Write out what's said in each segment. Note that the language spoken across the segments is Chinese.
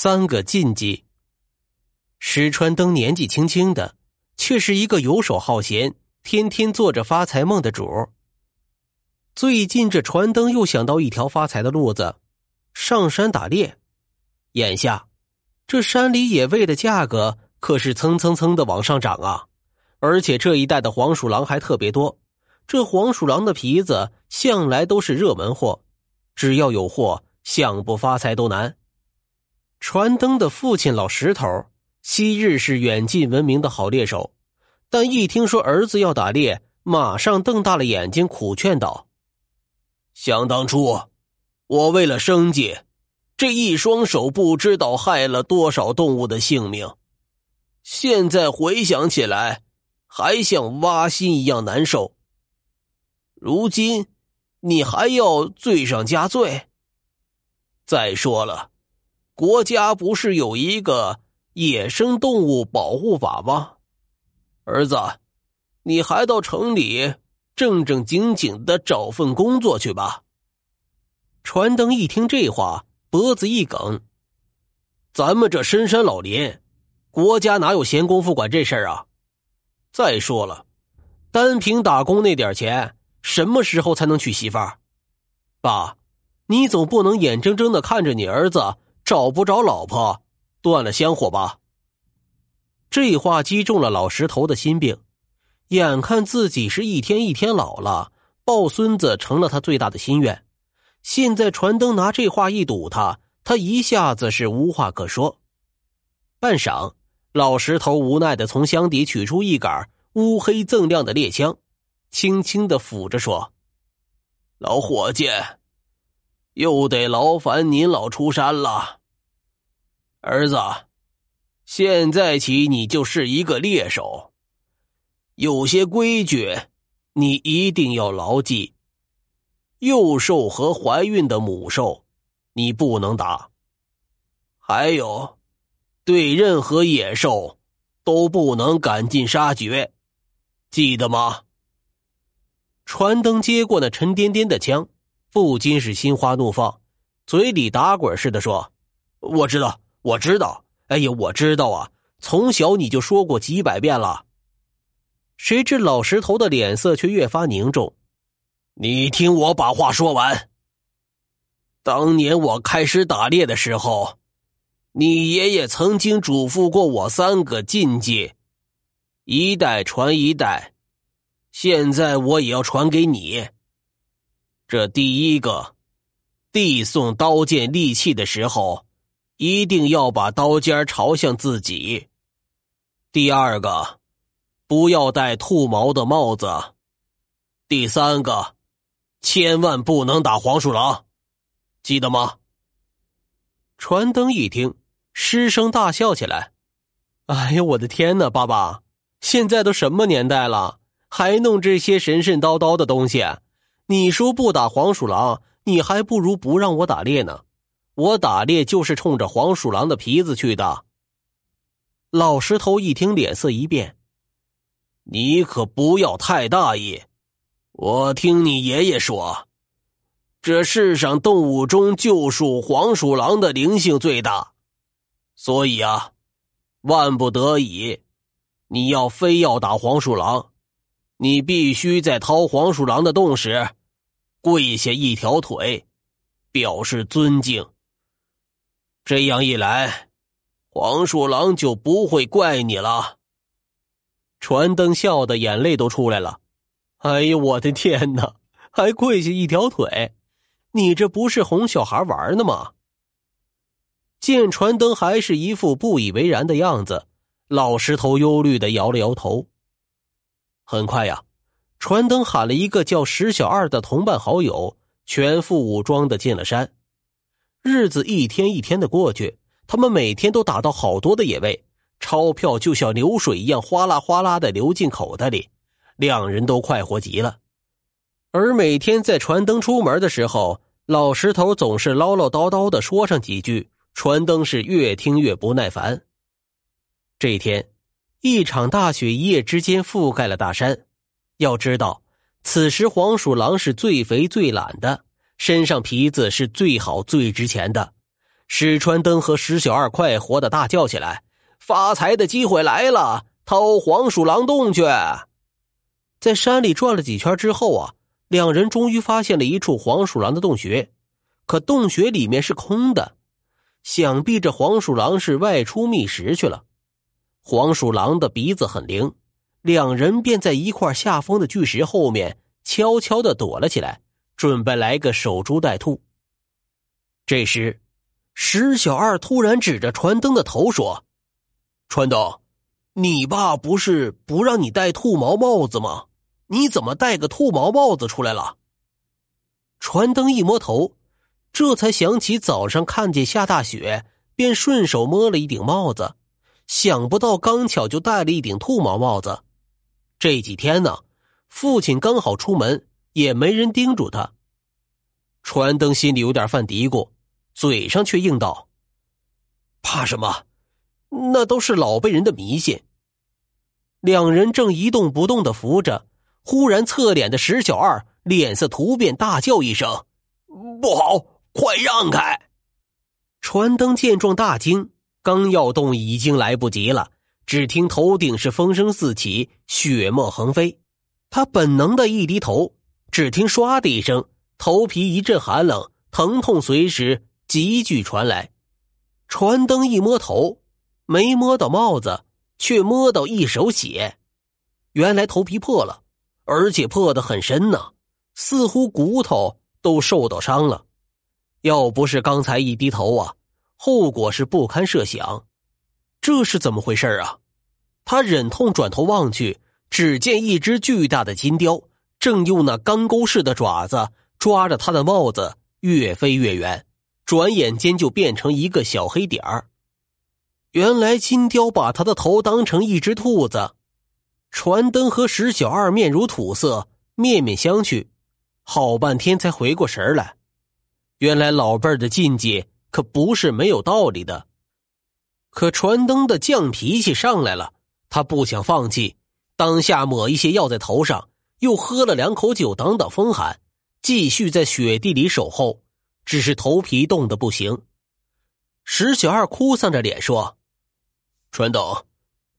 三个禁忌。石川登年纪轻轻的，却是一个游手好闲、天天做着发财梦的主最近这船灯又想到一条发财的路子：上山打猎。眼下，这山里野味的价格可是蹭蹭蹭的往上涨啊！而且这一带的黄鼠狼还特别多，这黄鼠狼的皮子向来都是热门货，只要有货，想不发财都难。传灯的父亲老石头，昔日是远近闻名的好猎手，但一听说儿子要打猎，马上瞪大了眼睛，苦劝道：“想当初，我为了生计，这一双手不知道害了多少动物的性命，现在回想起来。”还像挖心一样难受。如今，你还要罪上加罪。再说了，国家不是有一个野生动物保护法吗？儿子，你还到城里正正经经的找份工作去吧。传灯一听这话，脖子一梗：“咱们这深山老林，国家哪有闲工夫管这事儿啊？”再说了，单凭打工那点钱，什么时候才能娶媳妇儿？爸，你总不能眼睁睁的看着你儿子找不着老婆，断了香火吧？这话击中了老石头的心病，眼看自己是一天一天老了，抱孙子成了他最大的心愿。现在传灯拿这话一堵他，他一下子是无话可说。半晌。老石头无奈的从箱底取出一杆乌黑锃亮的猎枪，轻轻的抚着说：“老伙计，又得劳烦您老出山了。儿子，现在起你就是一个猎手，有些规矩你一定要牢记。幼兽和怀孕的母兽，你不能打。还有。”对任何野兽，都不能赶尽杀绝，记得吗？传灯接过那沉甸甸的枪，不禁是心花怒放，嘴里打滚似的说：“我知道，我知道，哎呀，我知道啊！从小你就说过几百遍了。”谁知老石头的脸色却越发凝重。你听我把话说完。当年我开始打猎的时候。你爷爷曾经嘱咐过我三个禁忌，一代传一代，现在我也要传给你。这第一个，递送刀剑利器的时候，一定要把刀尖朝向自己。第二个，不要戴兔毛的帽子。第三个，千万不能打黄鼠狼，记得吗？传灯一听。失声大笑起来，哎呀，我的天哪！爸爸，现在都什么年代了，还弄这些神神叨叨的东西？你说不打黄鼠狼，你还不如不让我打猎呢。我打猎就是冲着黄鼠狼的皮子去的。老石头一听，脸色一变：“你可不要太大意！我听你爷爷说，这世上动物中就属黄鼠狼的灵性最大。”所以啊，万不得已，你要非要打黄鼠狼，你必须在掏黄鼠狼的洞时，跪下一条腿，表示尊敬。这样一来，黄鼠狼就不会怪你了。传灯笑的眼泪都出来了。哎呦，我的天哪，还跪下一条腿？你这不是哄小孩玩呢吗？见传灯还是一副不以为然的样子，老石头忧虑的摇了摇头。很快呀，传灯喊了一个叫石小二的同伴好友，全副武装的进了山。日子一天一天的过去，他们每天都打到好多的野味，钞票就像流水一样哗啦哗啦的流进口袋里，两人都快活极了。而每天在传灯出门的时候，老石头总是唠唠叨叨的说上几句。传灯是越听越不耐烦。这一天，一场大雪一夜之间覆盖了大山。要知道，此时黄鼠狼是最肥最懒的，身上皮子是最好最值钱的。史川登和史小二快活的大叫起来：“发财的机会来了！掏黄鼠狼洞去！”在山里转了几圈之后啊，两人终于发现了一处黄鼠狼的洞穴，可洞穴里面是空的，想必这黄鼠狼是外出觅食去了。黄鼠狼的鼻子很灵，两人便在一块下方的巨石后面悄悄的躲了起来，准备来个守株待兔。这时。石小二突然指着传灯的头说：“传灯，你爸不是不让你戴兔毛帽子吗？你怎么戴个兔毛帽子出来了？”传灯一摸头，这才想起早上看见下大雪，便顺手摸了一顶帽子，想不到刚巧就戴了一顶兔毛帽子。这几天呢，父亲刚好出门，也没人叮嘱他。传灯心里有点犯嘀咕。嘴上却应道：“怕什么？那都是老辈人的迷信。”两人正一动不动的扶着，忽然侧脸的石小二脸色突变，大叫一声：“不好！快让开！”传灯见状大惊，刚要动已经来不及了。只听头顶是风声四起，血沫横飞，他本能的一低头，只听唰的一声，头皮一阵寒冷，疼痛随时。急剧传来，传灯一摸头，没摸到帽子，却摸到一手血。原来头皮破了，而且破得很深呢，似乎骨头都受到伤了。要不是刚才一低头啊，后果是不堪设想。这是怎么回事啊？他忍痛转头望去，只见一只巨大的金雕正用那钢钩似的爪子抓着他的帽子，越飞越远。转眼间就变成一个小黑点儿。原来金雕把他的头当成一只兔子。传灯和石小二面如土色，面面相觑，好半天才回过神来。原来老辈儿的禁忌可不是没有道理的。可传灯的犟脾气上来了，他不想放弃，当下抹一些药在头上，又喝了两口酒挡挡风寒，继续在雪地里守候。只是头皮冻得不行，石小二哭丧着脸说：“传灯，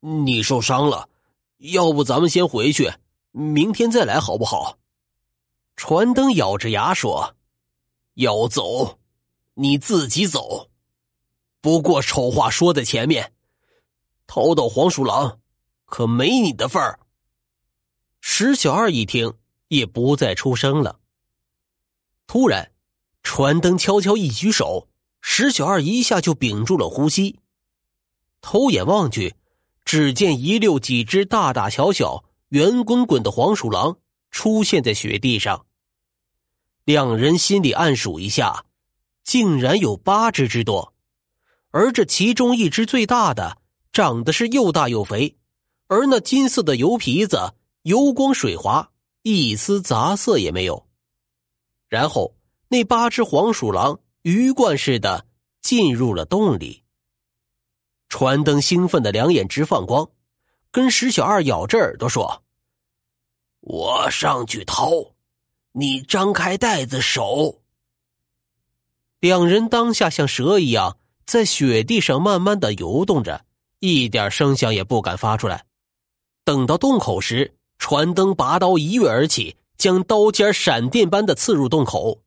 你受伤了，要不咱们先回去，明天再来好不好？”传灯咬着牙说：“要走，你自己走。不过丑话说在前面，偷到黄鼠狼，可没你的份儿。”石小二一听，也不再出声了。突然。传灯悄悄一举手，石小二一下就屏住了呼吸，偷眼望去，只见一溜几只大大小小、圆滚滚的黄鼠狼出现在雪地上。两人心里暗数一下，竟然有八只之多，而这其中一只最大的，长得是又大又肥，而那金色的油皮子油光水滑，一丝杂色也没有。然后。那八只黄鼠狼鱼贯似的进入了洞里。传灯兴奋的两眼直放光，跟石小二咬着耳朵说：“我上去掏，你张开袋子手。”两人当下像蛇一样在雪地上慢慢的游动着，一点声响也不敢发出来。等到洞口时，传灯拔刀一跃而起，将刀尖闪电般的刺入洞口。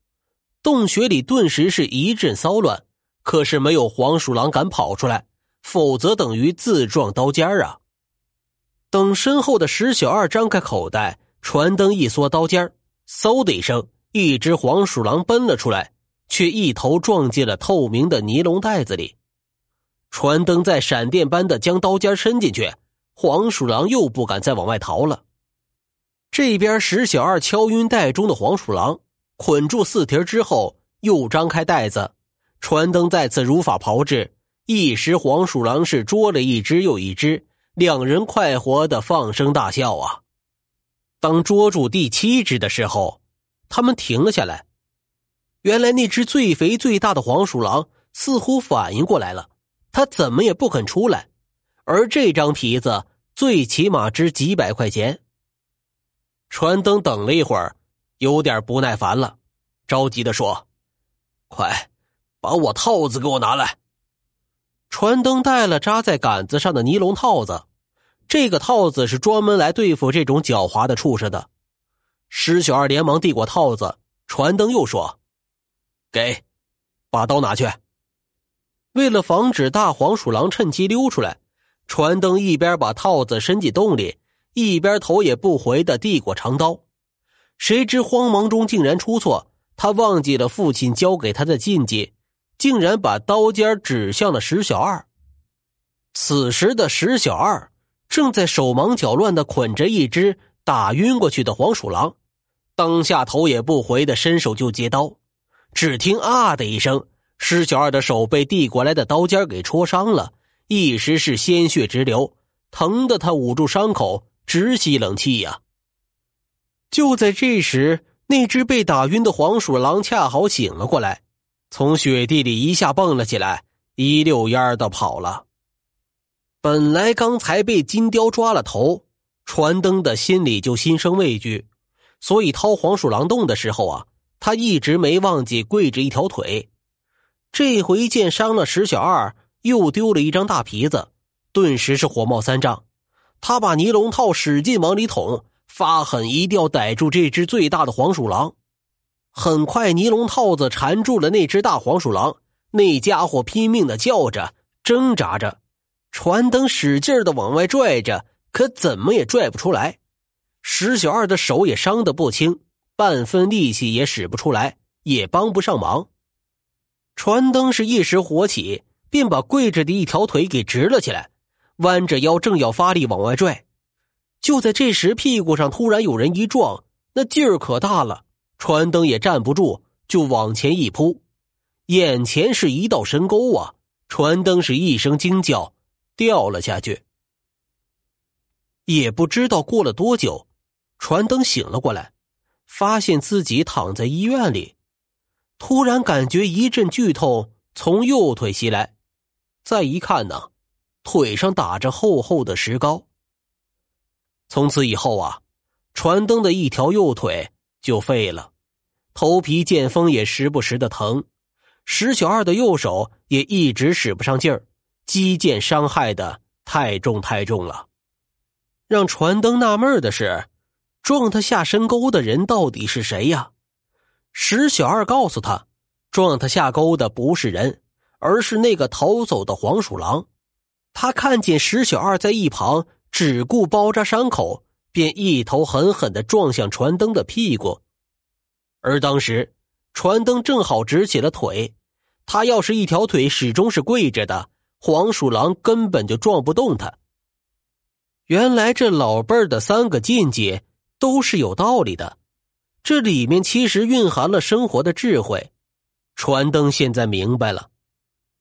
洞穴里顿时是一阵骚乱，可是没有黄鼠狼敢跑出来，否则等于自撞刀尖啊！等身后的石小二张开口袋，传灯一缩刀尖嗖的一声，一只黄鼠狼奔了出来，却一头撞进了透明的尼龙袋子里。传灯在闪电般的将刀尖伸进去，黄鼠狼又不敢再往外逃了。这边石小二敲晕袋中的黄鼠狼。捆住四蹄之后，又张开袋子，传灯再次如法炮制，一时黄鼠狼是捉了一只又一只，两人快活的放声大笑啊！当捉住第七只的时候，他们停了下来。原来那只最肥最大的黄鼠狼似乎反应过来了，它怎么也不肯出来，而这张皮子最起码值几百块钱。传灯等了一会儿。有点不耐烦了，着急的说：“快，把我套子给我拿来。传灯带了扎在杆子上的尼龙套子，这个套子是专门来对付这种狡猾的畜生的。石小二连忙递过套子，传灯又说：“给，把刀拿去。”为了防止大黄鼠狼趁机溜出来，传灯一边把套子伸进洞里，一边头也不回的递过长刀。谁知慌忙中竟然出错，他忘记了父亲教给他的禁忌。竟然把刀尖指向了石小二。此时的石小二正在手忙脚乱的捆着一只打晕过去的黄鼠狼，当下头也不回的伸手就接刀，只听啊的一声，石小二的手被递过来的刀尖给戳伤了，一时是鲜血直流，疼得他捂住伤口直吸冷气呀。就在这时，那只被打晕的黄鼠狼恰好醒了过来。从雪地里一下蹦了起来，一溜烟的跑了。本来刚才被金雕抓了头，传灯的心里就心生畏惧，所以掏黄鼠狼洞的时候啊，他一直没忘记跪着一条腿。这回见伤了石小二，又丢了一张大皮子，顿时是火冒三丈。他把尼龙套使劲往里捅，发狠一定要逮住这只最大的黄鼠狼。很快，尼龙套子缠住了那只大黄鼠狼，那家伙拼命的叫着、挣扎着，船灯使劲的往外拽着，可怎么也拽不出来。石小二的手也伤得不轻，半分力气也使不出来，也帮不上忙。船灯是一时火起，便把跪着的一条腿给直了起来，弯着腰正要发力往外拽。就在这时，屁股上突然有人一撞，那劲儿可大了。船灯也站不住，就往前一扑，眼前是一道深沟啊！船灯是一声惊叫，掉了下去。也不知道过了多久，船灯醒了过来，发现自己躺在医院里，突然感觉一阵剧痛从右腿袭来，再一看呢，腿上打着厚厚的石膏。从此以后啊，船灯的一条右腿。就废了，头皮见风也时不时的疼，石小二的右手也一直使不上劲儿，肌腱伤害的太重太重了。让传灯纳闷的是，撞他下深沟的人到底是谁呀？石小二告诉他，撞他下沟的不是人，而是那个逃走的黄鼠狼。他看见石小二在一旁只顾包扎伤口。便一头狠狠的撞向船灯的屁股，而当时船灯正好直起了腿，他要是一条腿始终是跪着的，黄鼠狼根本就撞不动他。原来这老辈儿的三个禁忌都是有道理的，这里面其实蕴含了生活的智慧。船灯现在明白了，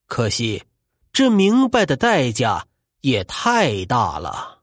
可惜这明白的代价也太大了。